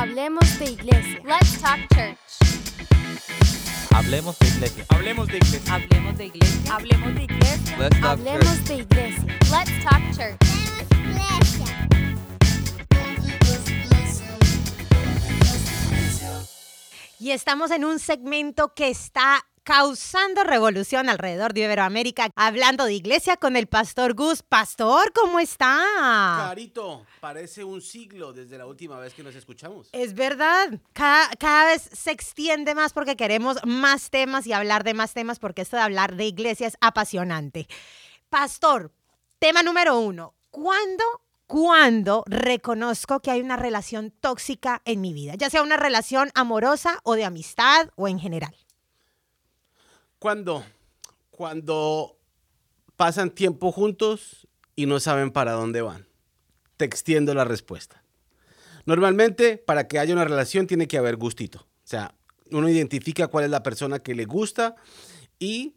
Hablemos de iglesia. Let's talk church. Hablemos de iglesia. Hablemos de iglesia. Hablemos de iglesia. Hablemos de iglesia. Let's talk Hablemos de iglesia. Let's talk church. Y estamos en un segmento que está causando revolución alrededor de Iberoamérica, hablando de iglesia con el pastor Gus. Pastor, ¿cómo está? Carito, parece un siglo desde la última vez que nos escuchamos. Es verdad, cada, cada vez se extiende más porque queremos más temas y hablar de más temas porque esto de hablar de iglesia es apasionante. Pastor, tema número uno, ¿cuándo, cuándo reconozco que hay una relación tóxica en mi vida? Ya sea una relación amorosa o de amistad o en general. Cuando, cuando pasan tiempo juntos y no saben para dónde van. Te extiendo la respuesta. Normalmente, para que haya una relación, tiene que haber gustito. O sea, uno identifica cuál es la persona que le gusta y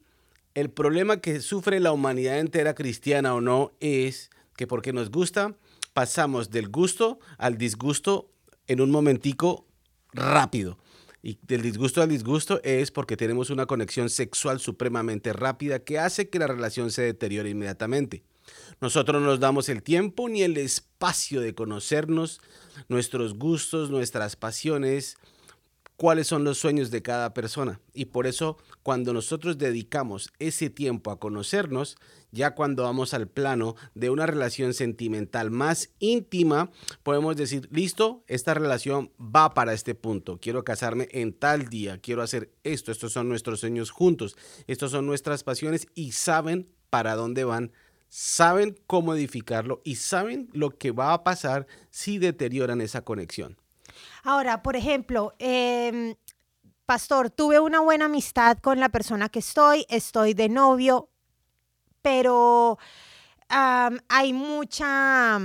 el problema que sufre la humanidad entera, cristiana o no, es que porque nos gusta, pasamos del gusto al disgusto en un momentico rápido. Y del disgusto al disgusto es porque tenemos una conexión sexual supremamente rápida que hace que la relación se deteriore inmediatamente. Nosotros no nos damos el tiempo ni el espacio de conocernos, nuestros gustos, nuestras pasiones, cuáles son los sueños de cada persona. Y por eso cuando nosotros dedicamos ese tiempo a conocernos, ya cuando vamos al plano de una relación sentimental más íntima, podemos decir, listo, esta relación va para este punto. Quiero casarme en tal día, quiero hacer esto, estos son nuestros sueños juntos, estos son nuestras pasiones y saben para dónde van saben cómo edificarlo y saben lo que va a pasar si deterioran esa conexión. Ahora, por ejemplo, em, pastor, tuve una buena amistad con la persona que estoy, estoy de novio, pero hay mucha...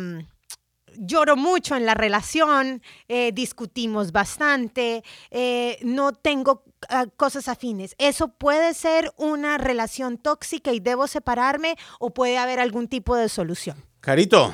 Lloro mucho en la relación, eh, discutimos bastante, eh, no tengo ah, cosas afines. ¿Eso puede ser una relación tóxica y debo separarme o puede haber algún tipo de solución? Carito,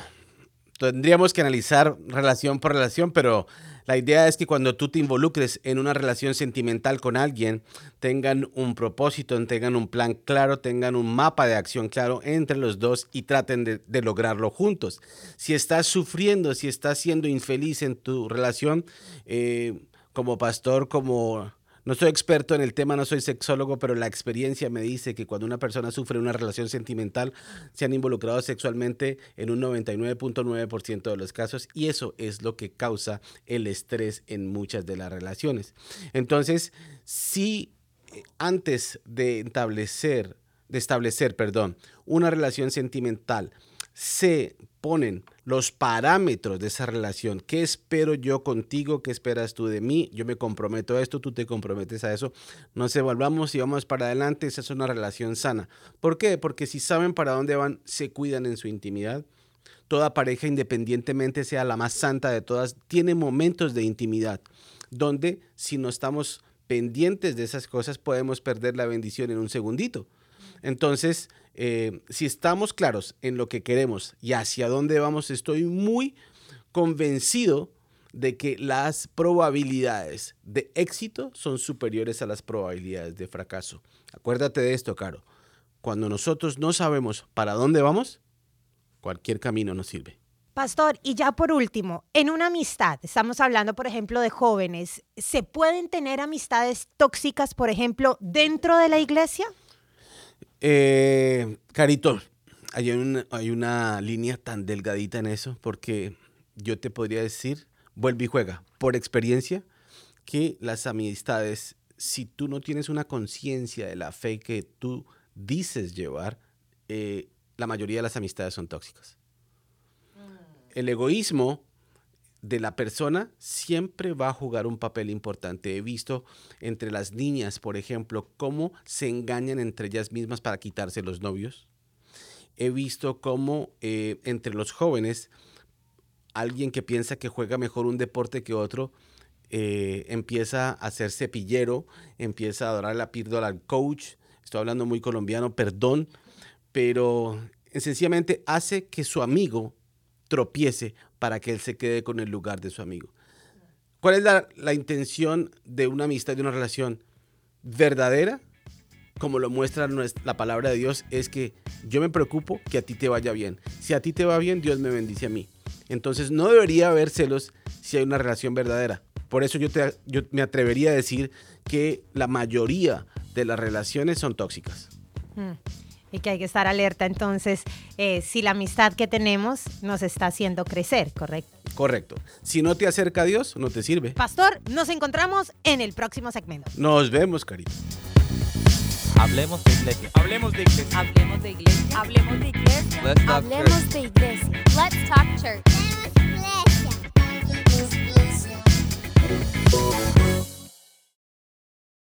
tendríamos que analizar relación por relación, pero la idea es que cuando tú te involucres en una relación sentimental con alguien, tengan un propósito, tengan un plan claro, tengan un mapa de acción claro entre los dos y traten de, lograrlo juntos. Si estás sufriendo, si estás siendo infeliz en tu relación, eh, como pastor, como no soy experto en el tema, no soy sexólogo, pero la experiencia me dice que cuando una persona sufre una relación sentimental, se han involucrado sexualmente en un 99.9% de los casos y eso es lo que causa el estrés en muchas de las relaciones. Entonces, si eh, antes de establecer, de establecer, perdón, una relación sentimental, se ponen los parámetros de esa relación. ¿Qué espero yo contigo? ¿Qué esperas tú de mí? Yo me comprometo a esto, tú te comprometes a eso. Nos evaluamos y vamos para adelante. Esa es una relación sana. ¿Por qué? Porque si saben para dónde van, se cuidan en su intimidad. Toda pareja, independientemente sea la más santa de todas, tiene momentos de intimidad donde si no estamos pendientes de esas cosas podemos perder la bendición en un segundito. Entonces, eh, si estamos claros en lo que queremos y hacia dónde vamos, estoy muy convencido de que las probabilidades de éxito son superiores a las probabilidades de fracaso. Acuérdate de esto, Caro. Cuando nosotros no sabemos para dónde vamos, cualquier camino nos sirve. Pastor, y ya por último, en una amistad, estamos hablando, por ejemplo, de jóvenes, ¿se pueden tener amistades tóxicas, por ejemplo, dentro de la iglesia? Eh, Carito, hay una, hay una línea tan delgadita en eso porque yo te podría decir, vuelve y juega, por experiencia, que las amistades, si tú no tienes una conciencia de la fe que tú dices llevar, eh, la mayoría de las amistades son tóxicas. El egoísmo de la persona siempre va a jugar un papel importante. He visto entre las niñas, por ejemplo, cómo se engañan entre ellas mismas para quitarse los novios. He visto cómo eh, entre los jóvenes, alguien que piensa que juega mejor un deporte que otro, eh, empieza a ser cepillero, empieza a adorar la píldora al coach. Estoy hablando muy colombiano, perdón, pero sencillamente hace que su amigo tropiece para que él se quede con el lugar de su amigo. ¿Cuál es la, la intención de una amistad, de una relación verdadera? Como lo muestra la palabra de Dios, es que yo me preocupo que a ti te vaya bien. Si a ti te va bien, Dios me bendice a mí. Entonces no debería haber celos si hay una relación verdadera. Por eso yo, te, yo me atrevería a decir que la mayoría de las relaciones son tóxicas. Mm. Y que hay que estar alerta entonces eh, si la amistad que tenemos nos está haciendo crecer, ¿correcto? Correcto. Si no te acerca a Dios, no te sirve. Pastor, nos encontramos en el próximo segmento. Nos vemos, carita. Hablemos de iglesia. Hablemos de iglesia. Hablemos de iglesia. Hablemos de iglesia. Let's talk Hablemos de iglesia. Let's talk church. Iglesia. Iglesia.